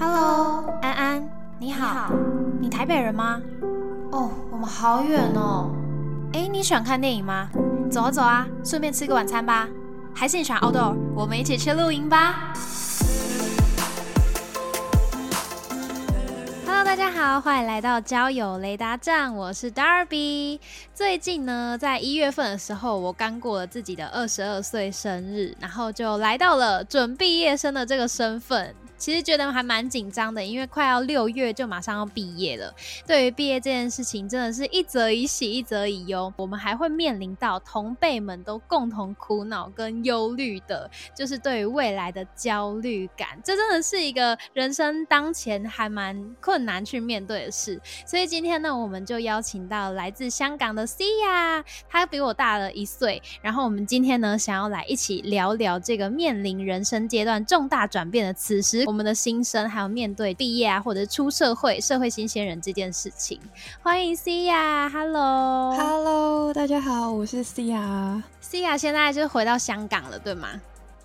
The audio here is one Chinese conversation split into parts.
Hello，安安，你好，你台北人吗？哦，我们好远哦。哎，你喜欢看电影吗？走啊走啊，顺便吃个晚餐吧。还是你喜欢 outdoor？我们一起去露营吧。Hello，大家好，欢迎来到交友雷达站，我是 Darby。最近呢，在一月份的时候，我刚过了自己的二十二岁生日，然后就来到了准毕业生的这个身份。其实觉得还蛮紧张的，因为快要六月就马上要毕业了。对于毕业这件事情，真的是一则以喜，一则以忧。我们还会面临到同辈们都共同苦恼跟忧虑的，就是对于未来的焦虑感。这真的是一个人生当前还蛮困难去面对的事。所以今天呢，我们就邀请到来自香港的 C 呀，他比我大了一岁。然后我们今天呢，想要来一起聊聊这个面临人生阶段重大转变的此时。我们的新生还有面对毕业啊，或者出社会、社会新鲜人这件事情，欢迎 C 亚，Hello，Hello，大家好，我是 C 亚，C 亚现在就回到香港了，对吗？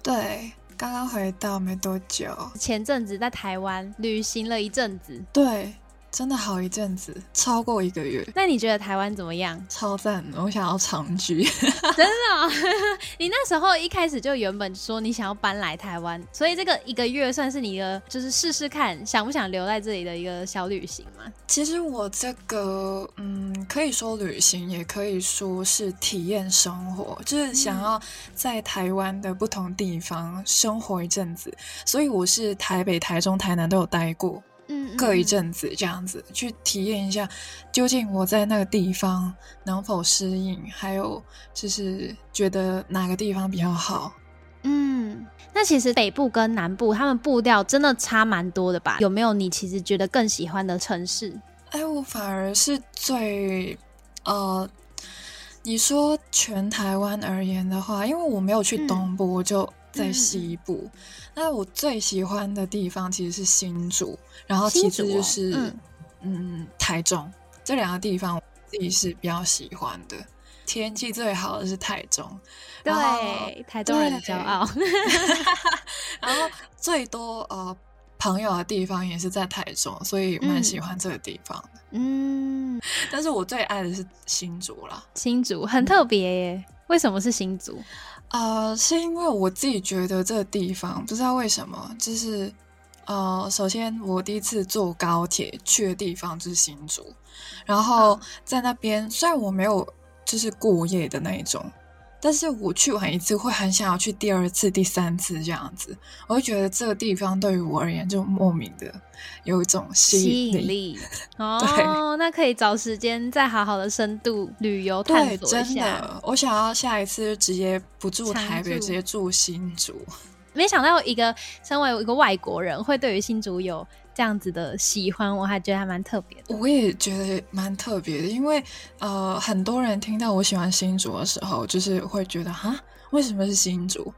对，刚刚回到没多久，前阵子在台湾旅行了一阵子，对。真的好一阵子，超过一个月。那你觉得台湾怎么样？超赞！我想要长居。真的？你那时候一开始就原本说你想要搬来台湾，所以这个一个月算是你的就是试试看想不想留在这里的一个小旅行吗？其实我这个嗯，可以说旅行，也可以说是体验生活，就是想要在台湾的不同地方生活一阵子。所以我是台北、台中、台南都有待过。嗯，各一阵子这样子去体验一下，究竟我在那个地方能否适应，还有就是觉得哪个地方比较好。嗯，那其实北部跟南部他们步调真的差蛮多的吧？有没有你其实觉得更喜欢的城市？哎，我反而是最呃，你说全台湾而言的话，因为我没有去东部，我就。在西部，那我最喜欢的地方其实是新竹，然后其次就是嗯台中这两个地方，我自己是比较喜欢的。天气最好的是台中，对，台中人的骄傲。然后最多呃朋友的地方也是在台中，所以蛮喜欢这个地方的。嗯，但是我最爱的是新竹啦，新竹很特别耶。为什么是新竹？呃，是因为我自己觉得这个地方不知道为什么，就是呃，首先我第一次坐高铁去的地方就是新竹，然后在那边虽然我没有就是过夜的那一种。但是我去完一次会很想要去第二次、第三次这样子，我会觉得这个地方对于我而言就莫名的有一种吸引力。哦，那可以找时间再好好的深度旅游探索一下。真的，我想要下一次就直接不住台北，直接住新竹。没想到一个身为一个外国人会对于新竹有。这样子的喜欢，我还觉得还蛮特别的。我也觉得蛮特别的，因为呃，很多人听到我喜欢新竹的时候，就是会觉得哈，为什么是新竹？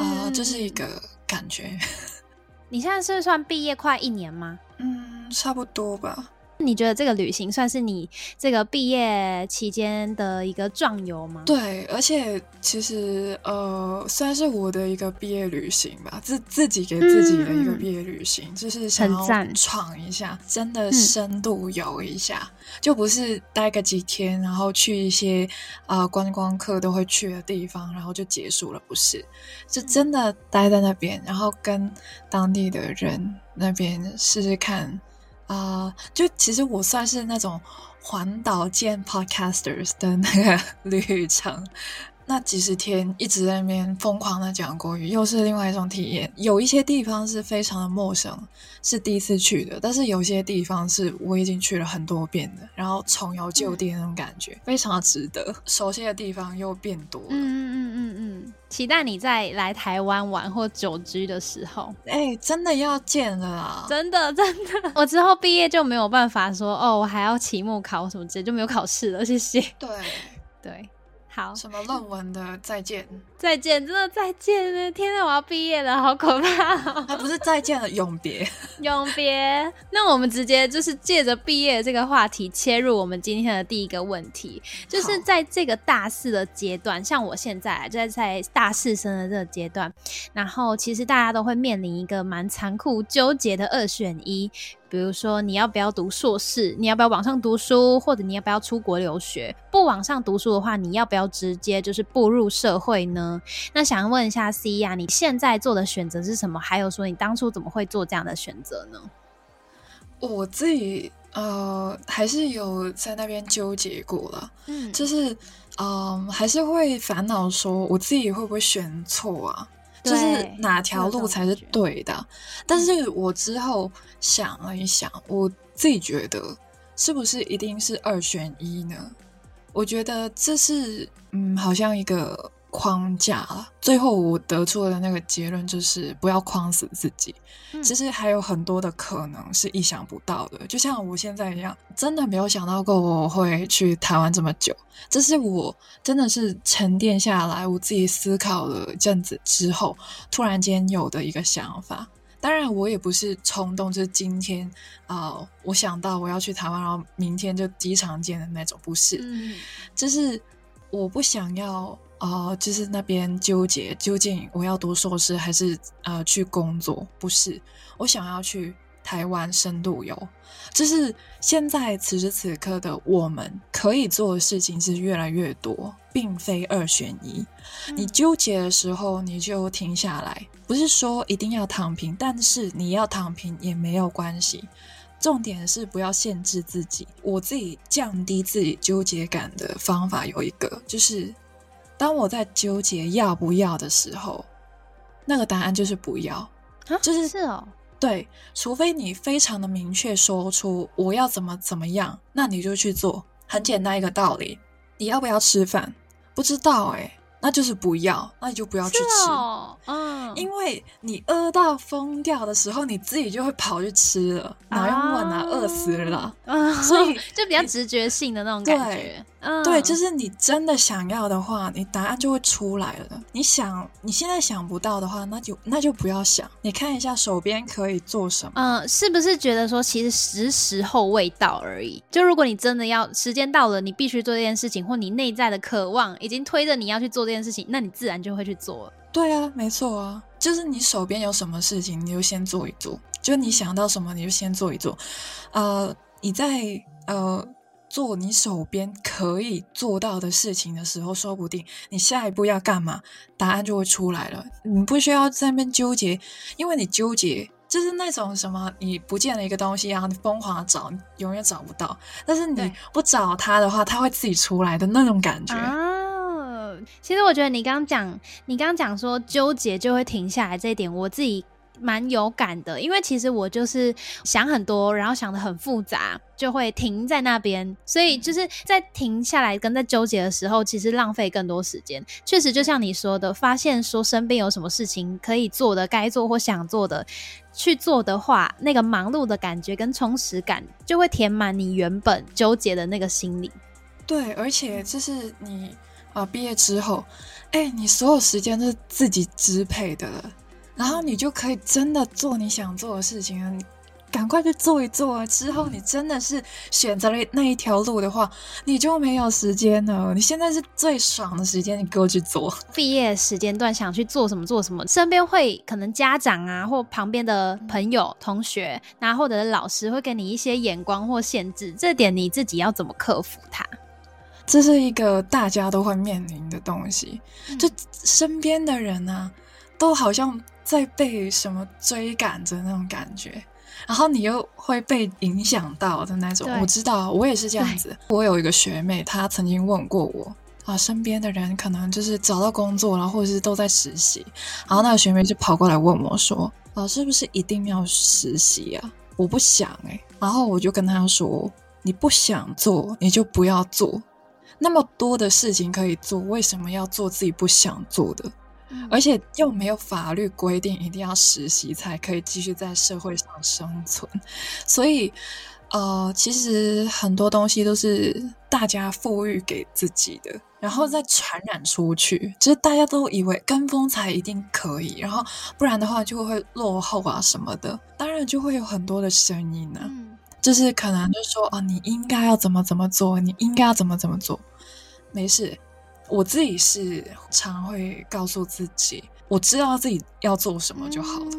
啊，这是一个感觉。你现在是算毕业快一年吗？嗯，差不多吧。你觉得这个旅行算是你这个毕业期间的一个壮游吗？对，而且其实呃，算是我的一个毕业旅行吧，自自己给自己的一个毕业旅行，就是想要闯一下，真的深度游一下，就不是待个几天，然后去一些啊观光客都会去的地方，然后就结束了，不是，是真的待在那边，然后跟当地的人那边试试看。啊，就其实我算是那种环岛见 podcasters 的那个 旅程。那几十天一直在那边疯狂的讲国语，又是另外一种体验。有一些地方是非常的陌生，是第一次去的；但是有些地方是我已经去了很多遍的，然后重游旧地那种感觉，非常的值得。熟悉的地方又变多了。嗯嗯嗯嗯嗯，期待你在来台湾玩或久居的时候，哎，真的要见了啊！真的真的，我之后毕业就没有办法说哦，我还要期末考什么之类，就没有考试了。谢谢。对对。好，什么论文的再见？再见，真的再见了！天哪，我要毕业了，好可怕！还不是再见了，永别，永别。那我们直接就是借着毕业这个话题切入我们今天的第一个问题，就是在这个大四的阶段，像我现在就在在大四生的这个阶段，然后其实大家都会面临一个蛮残酷、纠结的二选一。比如说，你要不要读硕士？你要不要往上读书？或者你要不要出国留学？不往上读书的话，你要不要直接就是步入社会呢？那想问一下 C 呀，你现在做的选择是什么？还有说，你当初怎么会做这样的选择呢？我自己呃，还是有在那边纠结过了，嗯，就是嗯，还是会烦恼说，我自己会不会选错啊？就是哪条路才是对的？但是我之后想了一想，我自己觉得是不是一定是二选一呢？我觉得这是嗯，好像一个。框架了，最后我得出的那个结论就是不要框死自己。其实还有很多的可能是意想不到的，就像我现在一样，真的没有想到过我会去台湾这么久。这是我真的是沉淀下来，我自己思考了一阵子之后，突然间有的一个想法。当然，我也不是冲动，就是今天啊，我想到我要去台湾，然后明天就机场见的那种，不是。嗯，就是我不想要。哦，就是那边纠结，究竟我要读硕士还是呃去工作？不是，我想要去台湾深度游。就是现在此时此刻的我们可以做的事情是越来越多，并非二选一。你纠结的时候，你就停下来，不是说一定要躺平，但是你要躺平也没有关系。重点是不要限制自己。我自己降低自己纠结感的方法有一个，就是。当我在纠结要不要的时候，那个答案就是不要，就是是哦，对，除非你非常的明确说出我要怎么怎么样，那你就去做，很简单一个道理。你要不要吃饭？不知道哎。那就是不要，那你就不要去吃，嗯，因为你饿到疯掉的时候，你自己就会跑去吃了，哪用问啊？饿死了，所以 就比较直觉性的那种感觉，对，就是你真的想要的话，你答案就会出来了。你想你现在想不到的话，那就那就不要想，你看一下手边可以做什么，嗯，是不是觉得说其实时时候未到而已？就如果你真的要时间到了，你必须做这件事情，或你内在的渴望已经推着你要去做这。件事情，那你自然就会去做了。对啊，没错啊，就是你手边有什么事情，你就先做一做。就你想到什么，你就先做一做。呃，你在呃做你手边可以做到的事情的时候，说不定你下一步要干嘛，答案就会出来了。你不需要在那边纠结，因为你纠结就是那种什么，你不见了一个东西，然后你疯狂找，永远找不到。但是你不找它的话，它会自己出来的那种感觉。其实我觉得你刚刚讲，你刚刚讲说纠结就会停下来这一点，我自己蛮有感的。因为其实我就是想很多，然后想的很复杂，就会停在那边。所以就是在停下来跟在纠结的时候，其实浪费更多时间。确实，就像你说的，发现说身边有什么事情可以做的、该做或想做的去做的话，那个忙碌的感觉跟充实感就会填满你原本纠结的那个心理。对，而且就是你。啊！毕业之后，哎，你所有时间都是自己支配的了，然后你就可以真的做你想做的事情了。你赶快去做一做啊，之后你真的是选择了那一条路的话，你就没有时间了。你现在是最爽的时间，你给我去做。毕业时间段想去做什么做什么，身边会可能家长啊，或旁边的朋友、同学，然后或者是老师会给你一些眼光或限制，这点你自己要怎么克服它？这是一个大家都会面临的东西，就身边的人啊，都好像在被什么追赶着那种感觉，然后你又会被影响到的那种。我知道，我也是这样子。我有一个学妹，她曾经问过我啊，身边的人可能就是找到工作了，或者是都在实习，然后那个学妹就跑过来问我说：“啊，是不是一定要实习啊？”我不想哎，然后我就跟她说：“你不想做，你就不要做。”那么多的事情可以做，为什么要做自己不想做的？而且又没有法律规定一定要实习才可以继续在社会上生存，所以，呃，其实很多东西都是大家赋予给自己的，然后再传染出去，就是大家都以为跟风才一定可以，然后不然的话就会落后啊什么的，当然就会有很多的声音呢，就是可能就说啊，你应该要怎么怎么做，你应该要怎么怎么做，没事，我自己是常会告诉自己，我知道自己要做什么就好了，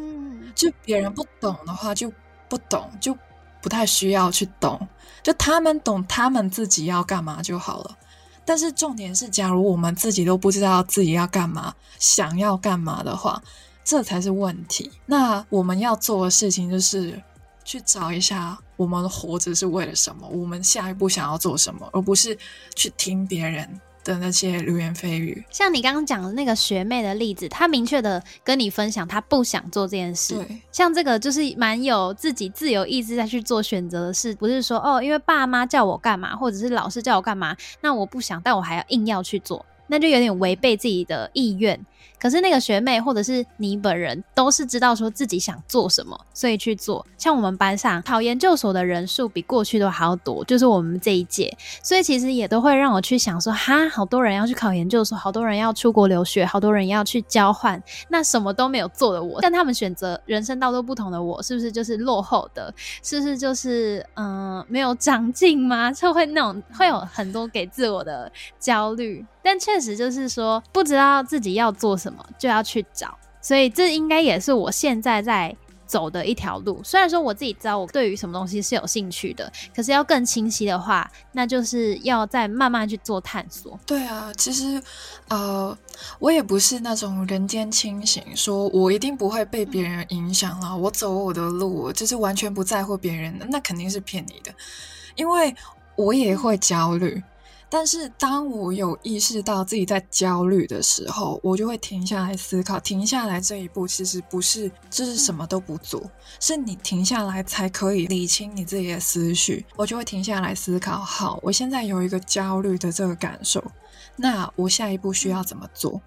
就别人不懂的话就不懂就。不太需要去懂，就他们懂他们自己要干嘛就好了。但是重点是，假如我们自己都不知道自己要干嘛、想要干嘛的话，这才是问题。那我们要做的事情就是去找一下，我们活着是为了什么，我们下一步想要做什么，而不是去听别人。的那些流言蜚语，像你刚刚讲的那个学妹的例子，她明确的跟你分享，她不想做这件事。对，像这个就是蛮有自己自由意志再去做选择的事，不是说哦，因为爸妈叫我干嘛，或者是老师叫我干嘛，那我不想，但我还要硬要去做，那就有点违背自己的意愿。可是那个学妹或者是你本人都是知道说自己想做什么，所以去做。像我们班上考研究所的人数比过去都还要多，就是我们这一届，所以其实也都会让我去想说，哈，好多人要去考研究所，好多人要出国留学，好多人要去交换，那什么都没有做的我，但他们选择人生道路不同的我，是不是就是落后的？是不是就是嗯没有长进吗？就会那种会有很多给自我的焦虑。但确实就是说，不知道自己要做什么，就要去找，所以这应该也是我现在在走的一条路。虽然说我自己知道我对于什么东西是有兴趣的，可是要更清晰的话，那就是要再慢慢去做探索。对啊，其实呃，我也不是那种人间清醒，说我一定不会被别人影响了，我走我的路，就是完全不在乎别人的，那肯定是骗你的，因为我也会焦虑。但是当我有意识到自己在焦虑的时候，我就会停下来思考。停下来这一步其实不是就是什么都不做，是你停下来才可以理清你自己的思绪。我就会停下来思考：好，我现在有一个焦虑的这个感受，那我下一步需要怎么做？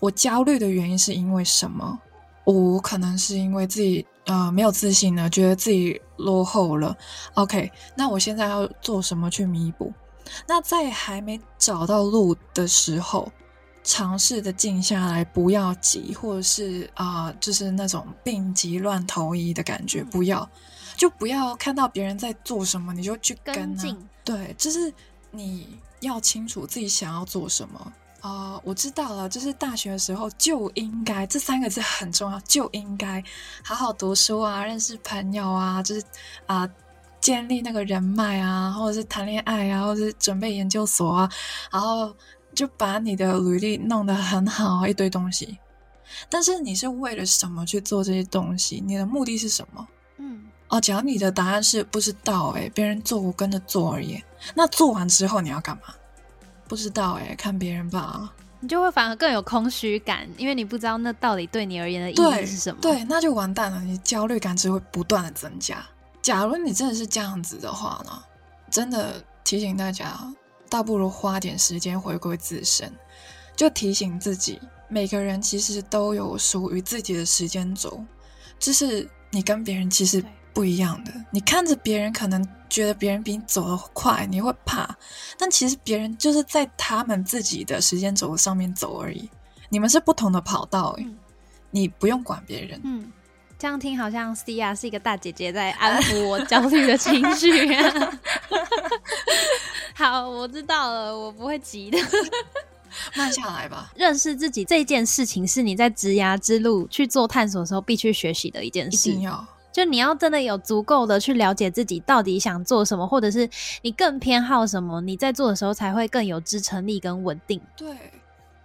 我焦虑的原因是因为什么？我可能是因为自己呃没有自信了，觉得自己落后了。OK，那我现在要做什么去弥补？那在还没找到路的时候，尝试的静下来，不要急，或者是啊，就是那种病急乱投医的感觉，不要，就不要看到别人在做什么，你就去跟啊。对，就是你要清楚自己想要做什么啊。我知道了，就是大学的时候就应该这三个字很重要，就应该好好读书啊，认识朋友啊，就是啊。建立那个人脉啊，或者是谈恋爱啊，或者是准备研究所啊，然后就把你的履历弄得很好，一堆东西。但是你是为了什么去做这些东西？你的目的是什么？嗯，哦，假如你的答案是不知道，哎，别人做我跟着做而已。那做完之后你要干嘛？不知道，哎，看别人吧。你就会反而更有空虚感，因为你不知道那到底对你而言的意义是什么。对，那就完蛋了，你焦虑感只会不断的增加。假如你真的是这样子的话呢，真的提醒大家，倒不如花点时间回归自身，就提醒自己，每个人其实都有属于自己的时间轴，就是你跟别人其实不一样的。你看着别人，可能觉得别人比你走得快，你会怕，但其实别人就是在他们自己的时间轴上面走而已。你们是不同的跑道，你不用管别人。嗯。这样听好像 C 亚是一个大姐姐在安抚我焦虑的情绪。好，我知道了，我不会急的，慢下来吧。认识自己这件事情是你在职涯之路去做探索的时候必须学习的一件事。一定要，就你要真的有足够的去了解自己到底想做什么，或者是你更偏好什么，你在做的时候才会更有支撑力跟稳定。对，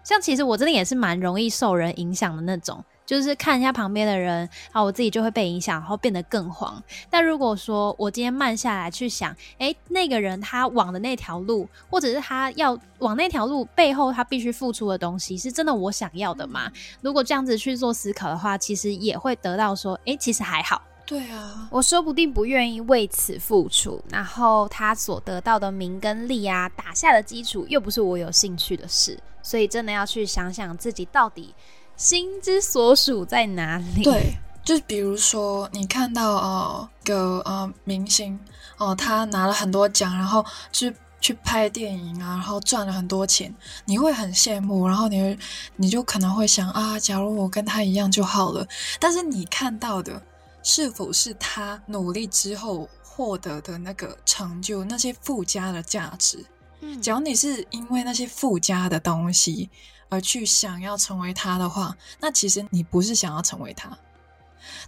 像其实我真的也是蛮容易受人影响的那种。就是看一下旁边的人，啊，我自己就会被影响，然后变得更慌。但如果说我今天慢下来去想，哎，那个人他往的那条路，或者是他要往那条路背后他必须付出的东西，是真的我想要的吗？如果这样子去做思考的话，其实也会得到说，哎，其实还好。对啊，我说不定不愿意为此付出，然后他所得到的名跟利啊，打下的基础又不是我有兴趣的事，所以真的要去想想自己到底。心之所属在哪里？对，就比如说你看到呃个呃明星哦，他拿了很多奖，然后去去拍电影啊，然后赚了很多钱，你会很羡慕，然后你你就可能会想啊，假如我跟他一样就好了。但是你看到的是否是他努力之后获得的那个成就，那些附加的价值？嗯，假如你是因为那些附加的东西。而去想要成为他的话，那其实你不是想要成为他，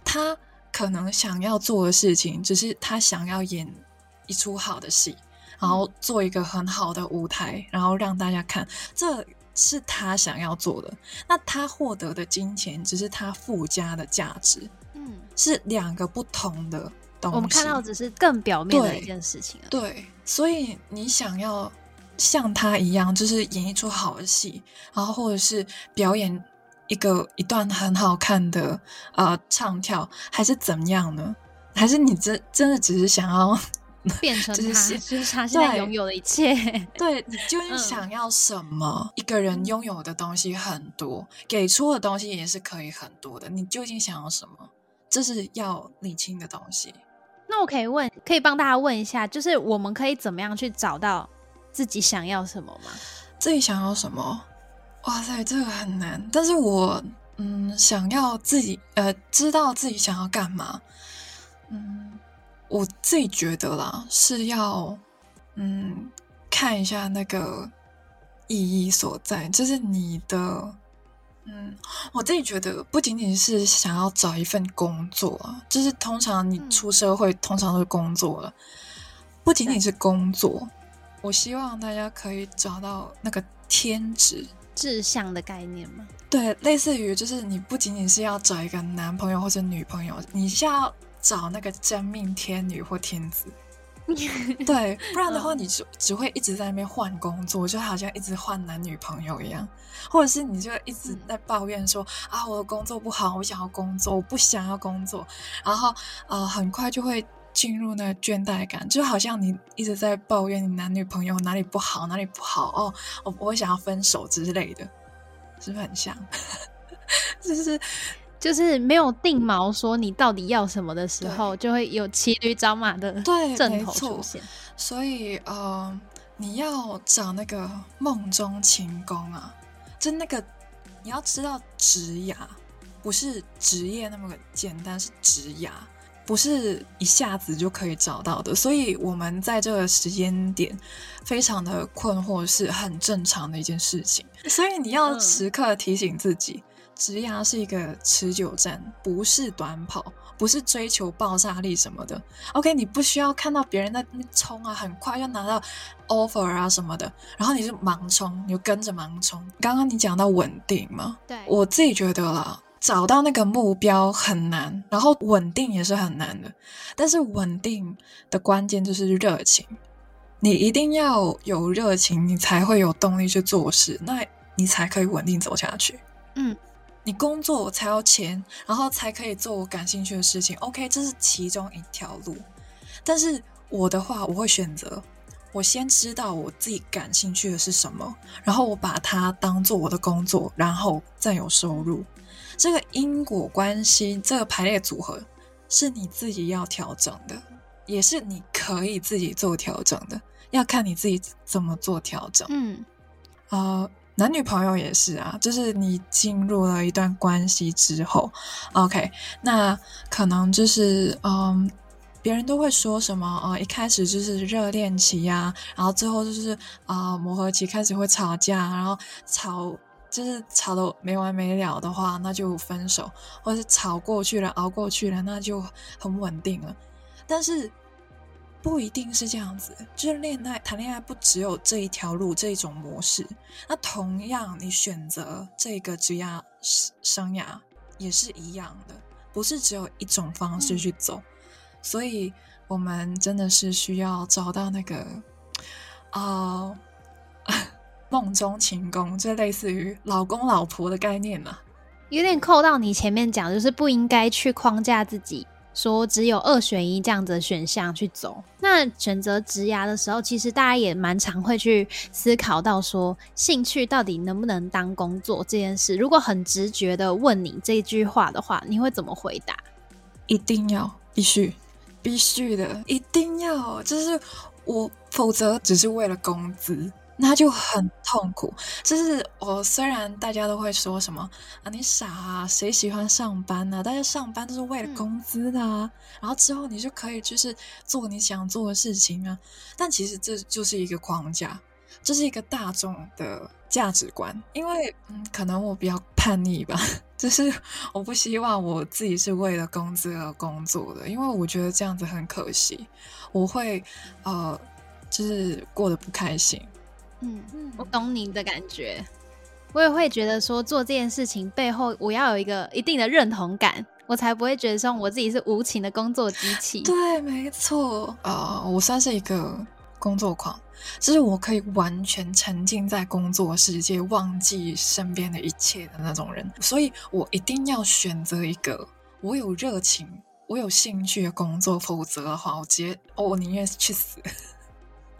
他可能想要做的事情，只是他想要演一出好的戏，然后做一个很好的舞台，然后让大家看，这是他想要做的。那他获得的金钱，只是他附加的价值，嗯，是两个不同的东西。我们看到只是更表面的一件事情。对，所以你想要。像他一样，就是演一出好的戏，然后或者是表演一个一段很好看的呃唱跳，还是怎么样呢？还是你真真的只是想要 变成 他，就是他现在拥有的一切？对你 究竟想要什么？一个人拥有的东西很多，给出的东西也是可以很多的。你究竟想要什么？这是要理清的东西。那我可以问，可以帮大家问一下，就是我们可以怎么样去找到？自己想要什么吗？自己想要什么？哇塞，这个很难。但是我嗯，想要自己呃，知道自己想要干嘛。嗯，我自己觉得啦，是要嗯，看一下那个意义所在。就是你的嗯，我自己觉得不仅仅是想要找一份工作啊，就是通常你出社会通常都是工作了，不仅仅是工作。我希望大家可以找到那个天职志向的概念吗？对，类似于就是你不仅仅是要找一个男朋友或者女朋友，你是要找那个真命天女或天子。对，不然的话，你只只会一直在那边换工作，就好像一直换男女朋友一样，或者是你就一直在抱怨说啊，我的工作不好，我想要工作，我不想要工作，然后呃，很快就会。进入那倦怠感，就好像你一直在抱怨你男女朋友哪里不好，哪里不好哦，我我会想要分手之类的，是不是很像？就是就是没有定锚，说你到底要什么的时候，就会有骑驴找马的对 阵头出现。所以呃，你要找那个梦中情宫啊，就那个你要知道职涯不是职业那么简单，是职涯。不是一下子就可以找到的，所以我们在这个时间点非常的困惑，是很正常的一件事情。所以你要时刻提醒自己，职涯是一个持久战，不是短跑，不是追求爆炸力什么的。OK，你不需要看到别人在那边冲啊，很快就拿到 offer 啊什么的，然后你就盲冲，你就跟着盲冲。刚刚你讲到稳定嘛，对我自己觉得啦。找到那个目标很难，然后稳定也是很难的。但是稳定的关键就是热情，你一定要有热情，你才会有动力去做事，那你才可以稳定走下去。嗯，你工作才要钱，然后才可以做我感兴趣的事情。OK，这是其中一条路。但是我的话，我会选择我先知道我自己感兴趣的是什么，然后我把它当做我的工作，然后再有收入。这个因果关系，这个排列组合是你自己要调整的，也是你可以自己做调整的，要看你自己怎么做调整。嗯，呃，男女朋友也是啊，就是你进入了一段关系之后，OK，那可能就是嗯，别人都会说什么啊，一开始就是热恋期呀，然后最后就是啊磨合期开始会吵架，然后吵。就是吵得没完没了的话，那就分手；或者是吵过去了、熬过去了，那就很稳定了。但是不一定是这样子，就是恋爱、谈恋爱不只有这一条路、这一种模式。那同样，你选择这个职业生涯也是一样的，不是只有一种方式去走。所以，我们真的是需要找到那个啊。梦中情宫，就类似于老公老婆的概念嘛，有点扣到你前面讲，就是不应该去框架自己，说只有二选一这样子的选项去走。那选择职涯的时候，其实大家也蛮常会去思考到说，兴趣到底能不能当工作这件事。如果很直觉的问你这句话的话，你会怎么回答？一定要必须必须的，一定要，就是我，否则只是为了工资。那就很痛苦。就是我虽然大家都会说什么啊，你傻啊，谁喜欢上班呢？大家上班都是为了工资的啊。然后之后你就可以就是做你想做的事情啊。但其实这就是一个框架，这是一个大众的价值观。因为嗯，可能我比较叛逆吧，就是我不希望我自己是为了工资而工作的，因为我觉得这样子很可惜，我会呃，就是过得不开心。嗯，我懂你的感觉，我也会觉得说做这件事情背后，我要有一个一定的认同感，我才不会觉得说我自己是无情的工作机器。对，没错，呃，我算是一个工作狂，就是我可以完全沉浸在工作世界，忘记身边的一切的那种人，所以我一定要选择一个我有热情、我有兴趣的工作，否则的话，我直接哦，我宁愿去死。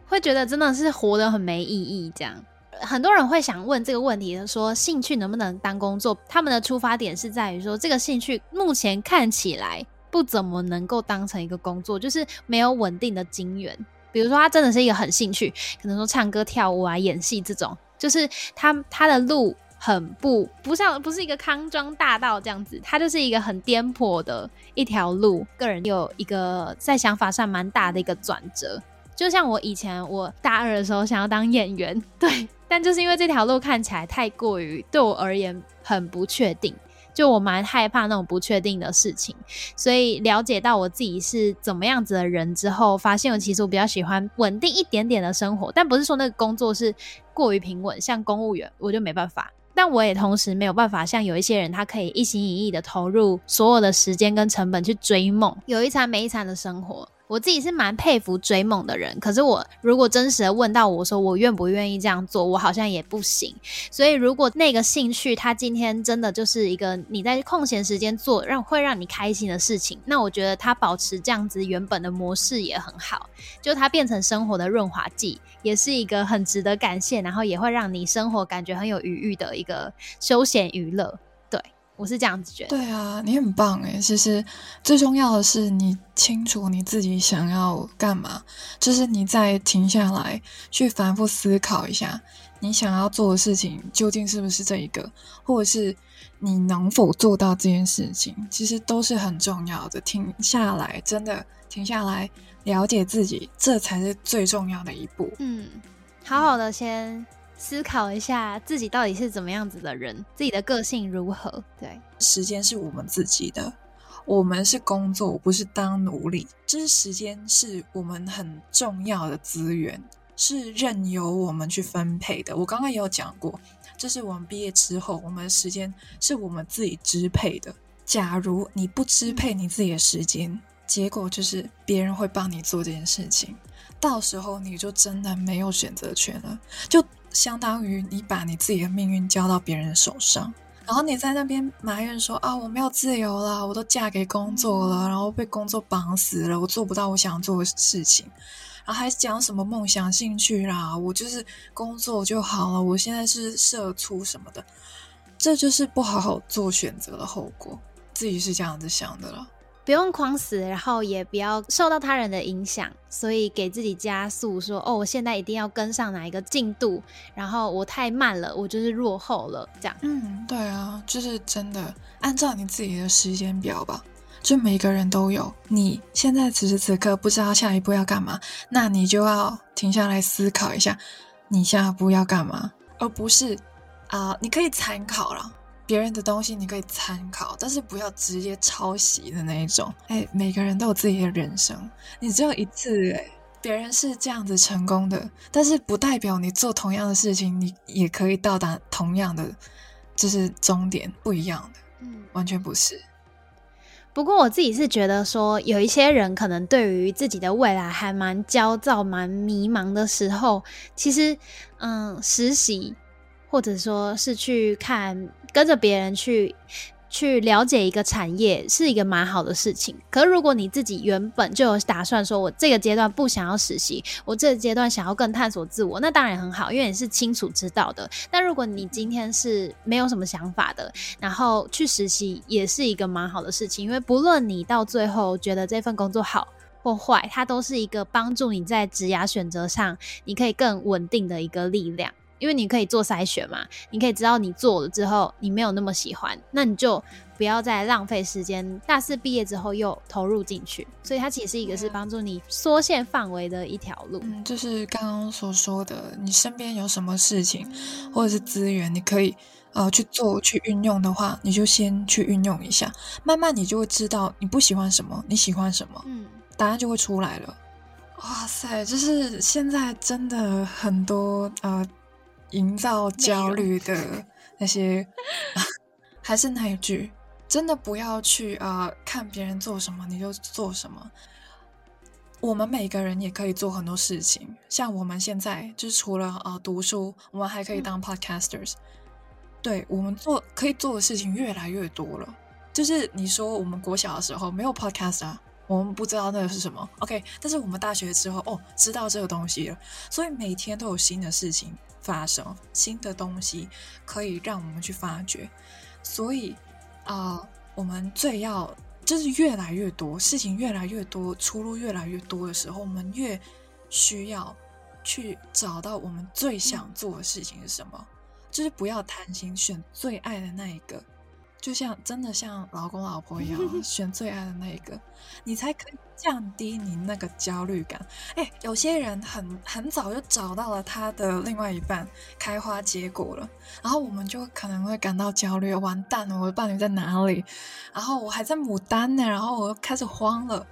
会觉得真的是活得很没意义，这样很多人会想问这个问题，说兴趣能不能当工作？他们的出发点是在于说，这个兴趣目前看起来不怎么能够当成一个工作，就是没有稳定的金源。比如说，他真的是一个很兴趣，可能说唱歌、跳舞啊、演戏这种，就是他他的路很不不像不是一个康庄大道这样子，他就是一个很颠簸的一条路。个人有一个在想法上蛮大的一个转折。就像我以前我大二的时候想要当演员，对，但就是因为这条路看起来太过于对我而言很不确定，就我蛮害怕那种不确定的事情，所以了解到我自己是怎么样子的人之后，发现我其实我比较喜欢稳定一点点的生活，但不是说那个工作是过于平稳，像公务员我就没办法，但我也同时没有办法像有一些人他可以一心一意的投入所有的时间跟成本去追梦，有一餐没一餐的生活。我自己是蛮佩服追梦的人，可是我如果真实的问到我说我愿不愿意这样做，我好像也不行。所以如果那个兴趣他今天真的就是一个你在空闲时间做让会让你开心的事情，那我觉得他保持这样子原本的模式也很好，就它变成生活的润滑剂，也是一个很值得感谢，然后也会让你生活感觉很有余裕的一个休闲娱乐。我是这样子觉得。对啊，你很棒诶。其实最重要的是你清楚你自己想要干嘛，就是你再停下来去反复思考一下，你想要做的事情究竟是不是这一个，或者是你能否做到这件事情，其实都是很重要的。停下来，真的停下来了解自己，这才是最重要的一步。嗯，好好的先。思考一下自己到底是怎么样子的人，自己的个性如何？对，时间是我们自己的，我们是工作，不是当奴隶。这时间是我们很重要的资源，是任由我们去分配的。我刚刚也有讲过，这是我们毕业之后，我们的时间是我们自己支配的。假如你不支配你自己的时间，结果就是别人会帮你做这件事情，到时候你就真的没有选择权了。就相当于你把你自己的命运交到别人手上，然后你在那边埋怨说啊，我没有自由了，我都嫁给工作了，然后被工作绑死了，我做不到我想做的事情，然后还讲什么梦想、兴趣啦，我就是工作就好了，我现在是社畜什么的，这就是不好好做选择的后果，自己是这样子想的了。不用框死，然后也不要受到他人的影响，所以给自己加速，说哦，我现在一定要跟上哪一个进度，然后我太慢了，我就是落后了，这样。嗯，对啊，就是真的按照你自己的时间表吧，就每个人都有。你现在此时此刻不知道下一步要干嘛，那你就要停下来思考一下，你下一步要干嘛，而不是啊，你可以参考了。别人的东西你可以参考，但是不要直接抄袭的那一种。哎，每个人都有自己的人生，你只有一次。哎，别人是这样子成功的，但是不代表你做同样的事情，你也可以到达同样的就是终点，不一样的。嗯，完全不是。不过我自己是觉得说，有一些人可能对于自己的未来还蛮焦躁、蛮迷茫的时候，其实，嗯，实习或者说是去看。跟着别人去去了解一个产业是一个蛮好的事情。可是如果你自己原本就有打算说，我这个阶段不想要实习，我这个阶段想要更探索自我，那当然很好，因为你是清楚知道的。但如果你今天是没有什么想法的，然后去实习也是一个蛮好的事情，因为不论你到最后觉得这份工作好或坏，它都是一个帮助你在职涯选择上你可以更稳定的一个力量。因为你可以做筛选嘛，你可以知道你做了之后你没有那么喜欢，那你就不要再浪费时间。大四毕业之后又投入进去，所以它其实一个是帮助你缩限范围的一条路。嗯，就是刚刚所说的，你身边有什么事情或者是资源，你可以呃去做去运用的话，你就先去运用一下，慢慢你就会知道你不喜欢什么，你喜欢什么，嗯，答案就会出来了。哇塞，就是现在真的很多呃。营造焦虑的那些，还是那一句，真的不要去啊看别人做什么你就做什么。我们每个人也可以做很多事情，像我们现在就是除了啊读书，我们还可以当 podcasters。对我们做可以做的事情越来越多了。就是你说我们国小的时候没有 podcast 啊，我们不知道那个是什么。OK，但是我们大学之后哦知道这个东西了，所以每天都有新的事情。发生新的东西可以让我们去发掘，所以啊，我们最要就是越来越多事情越来越多出路越来越多的时候，我们越需要去找到我们最想做的事情是什么，就是不要贪心，选最爱的那一个。就像真的像老公老婆一样，选最爱的那一个，你才可以 降低你那个焦虑感。哎，有些人很很早就找到了他的另外一半，开花结果了，然后我们就可能会感到焦虑，完蛋了，我的伴侣在哪里？然后我还在牡丹呢，然后我又开始慌了。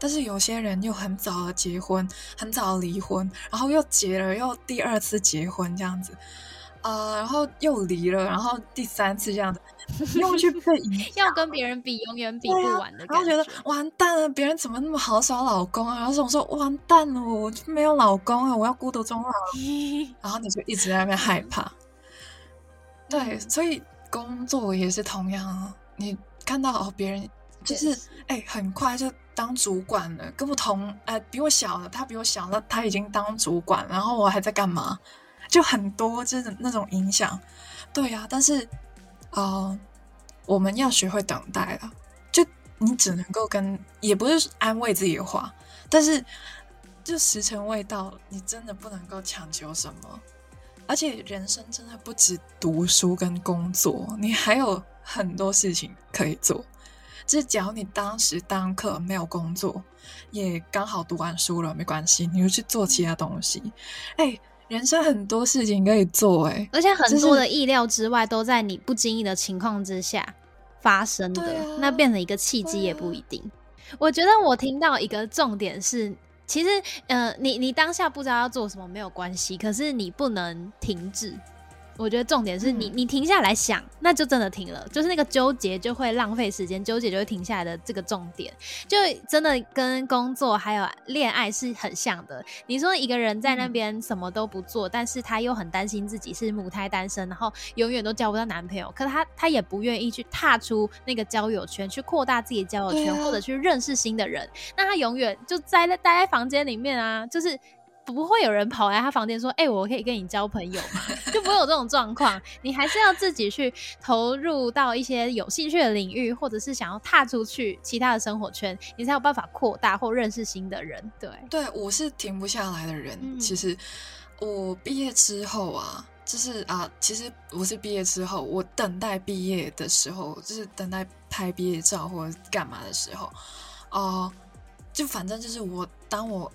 但是有些人又很早的结婚，很早离婚，然后又结了，又第二次结婚这样子，啊，然后又离了，然后第三次这样子。又去被 要跟别人比，永远比不完的。然后觉得完蛋了，别人怎么那么好找老公啊？然后我说完蛋了，我就没有老公啊，我要孤独终老。然后你就一直在那边害怕。对，所以工作也是同样啊。你看到哦，别人就是哎，很快就当主管了，跟我同哎，比我小的他比我小，那他已经当主管，然后我还在干嘛？就很多就是那种影响。对呀，但是。哦，我们要学会等待了。就你只能够跟，也不是安慰自己的话，但是就时辰未到，你真的不能够强求什么。而且人生真的不止读书跟工作，你还有很多事情可以做。就是只要你当时当课没有工作，也刚好读完书了，没关系，你就去做其他东西。哎。人生很多事情可以做，哎，而且很多的意料之外都在你不经意的情况之下发生的，那变成一个契机也不一定。我觉得我听到一个重点是，其实，呃，你你当下不知道要做什么没有关系，可是你不能停止。我觉得重点是你，你停下来想，那就真的停了。就是那个纠结就会浪费时间，纠结就会停下来的这个重点，就真的跟工作还有恋爱是很像的。你说一个人在那边什么都不做，但是他又很担心自己是母胎单身，然后永远都交不到男朋友，可他他也不愿意去踏出那个交友圈，去扩大自己的交友圈，或者去认识新的人，那他永远就在待在房间里面啊，就是。不会有人跑来他房间说：“哎，我可以跟你交朋友吗？” 就不会有这种状况。你还是要自己去投入到一些有兴趣的领域，或者是想要踏出去其他的生活圈，你才有办法扩大或认识新的人。对，对我是停不下来的人。其实我毕业之后啊，就是啊，其实我是毕业之后，我等待毕业的时候，就是等待拍毕业照或者干嘛的时候，哦，就反正就是我当我。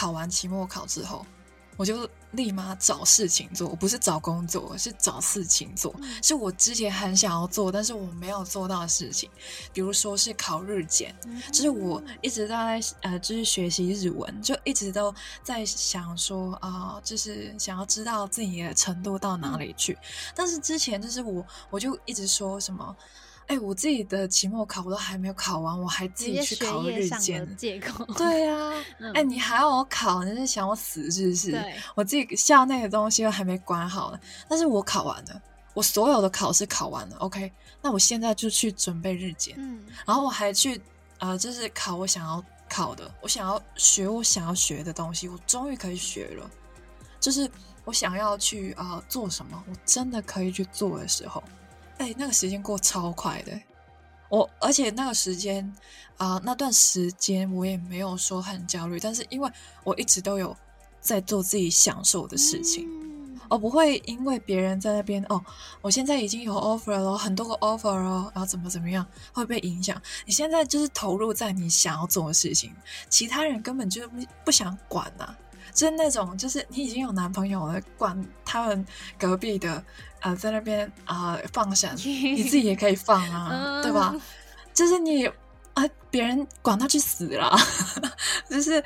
考完期末考之后，我就立马找事情做，不是找工作，是找事情做。是我之前很想要做，但是我没有做到的事情，比如说是考日检，就是我一直在呃，就是学习日文，就一直都在想说啊，就是想要知道自己的程度到哪里去。但是之前就是我，我就一直说什么。哎，我自己的期末考我都还没有考完，我还自己去考日检，借口。对呀，哎，你还要我考，你是想我死是不是？我自己校内的东西又还没管好呢。但是我考完了，我我所有的考试考完了，OK，那我现在就去准备日检，嗯，然后我还去呃，就是考我想要考的，我想要学我想要学的东西，我终于可以学了，就是我想要去啊做什么，我真的可以去做的时候，哎，那个时间过超快的。我而且那个时间啊，那段时间我也没有说很焦虑，但是因为我一直都有在做自己享受的事情，我不会因为别人在那边哦，我现在已经有 offer 了，很多个 offer 哦，然后怎么怎么样会被影响。你现在就是投入在你想要做的事情，其他人根本就不不想管呐。就是那种，就是你已经有男朋友了，管他们隔壁的呃，在那边啊放闪，你自己也可以放啊，对吧？就是你啊，别人管他去死了，就是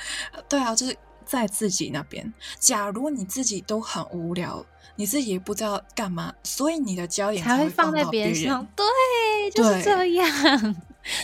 对啊，就是在自己那边。假如你自己都很无聊，你自己也不知道干嘛，所以你的焦点才会放在别人身上。对，就是这样，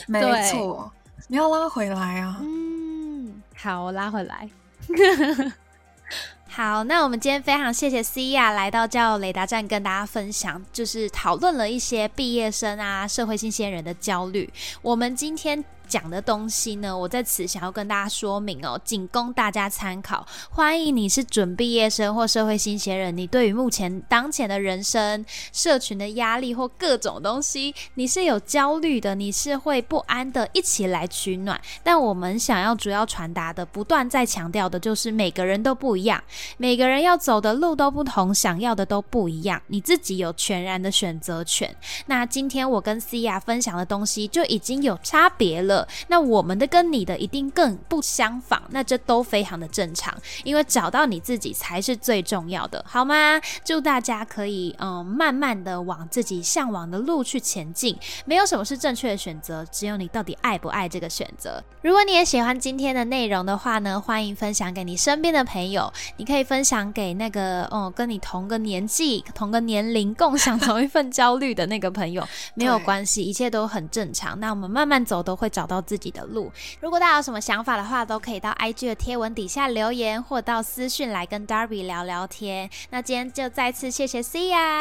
没 错，你要拉回来啊。嗯，好，我拉回来。好，那我们今天非常谢谢 C 亚来到教雷达站跟大家分享，就是讨论了一些毕业生啊、社会新鲜人的焦虑。我们今天。讲的东西呢，我在此想要跟大家说明哦，仅供大家参考。欢迎你是准毕业生或社会新鲜人，你对于目前当前的人生、社群的压力或各种东西，你是有焦虑的，你是会不安的，一起来取暖。但我们想要主要传达的，不断在强调的就是每个人都不一样，每个人要走的路都不同，想要的都不一样，你自己有全然的选择权。那今天我跟思雅分享的东西就已经有差别了。那我们的跟你的一定更不相仿，那这都非常的正常，因为找到你自己才是最重要的，好吗？祝大家可以嗯，慢慢的往自己向往的路去前进，没有什么是正确的选择，只有你到底爱不爱这个选择。如果你也喜欢今天的内容的话呢，欢迎分享给你身边的朋友，你可以分享给那个哦，跟你同个年纪、同个年龄、共享同一份焦虑的那个朋友，没有关系，一切都很正常。那我们慢慢走，都会找到自己的路。如果大家有什么想法的话，都可以到 IG 的贴文底下留言，或到私讯来跟 Darby 聊聊天。那今天就再次谢谢 C 呀，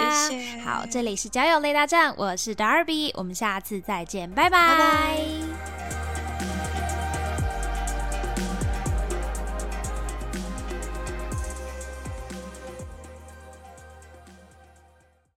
好，这里是交友雷达站，我是 Darby，我们下次再见，拜拜。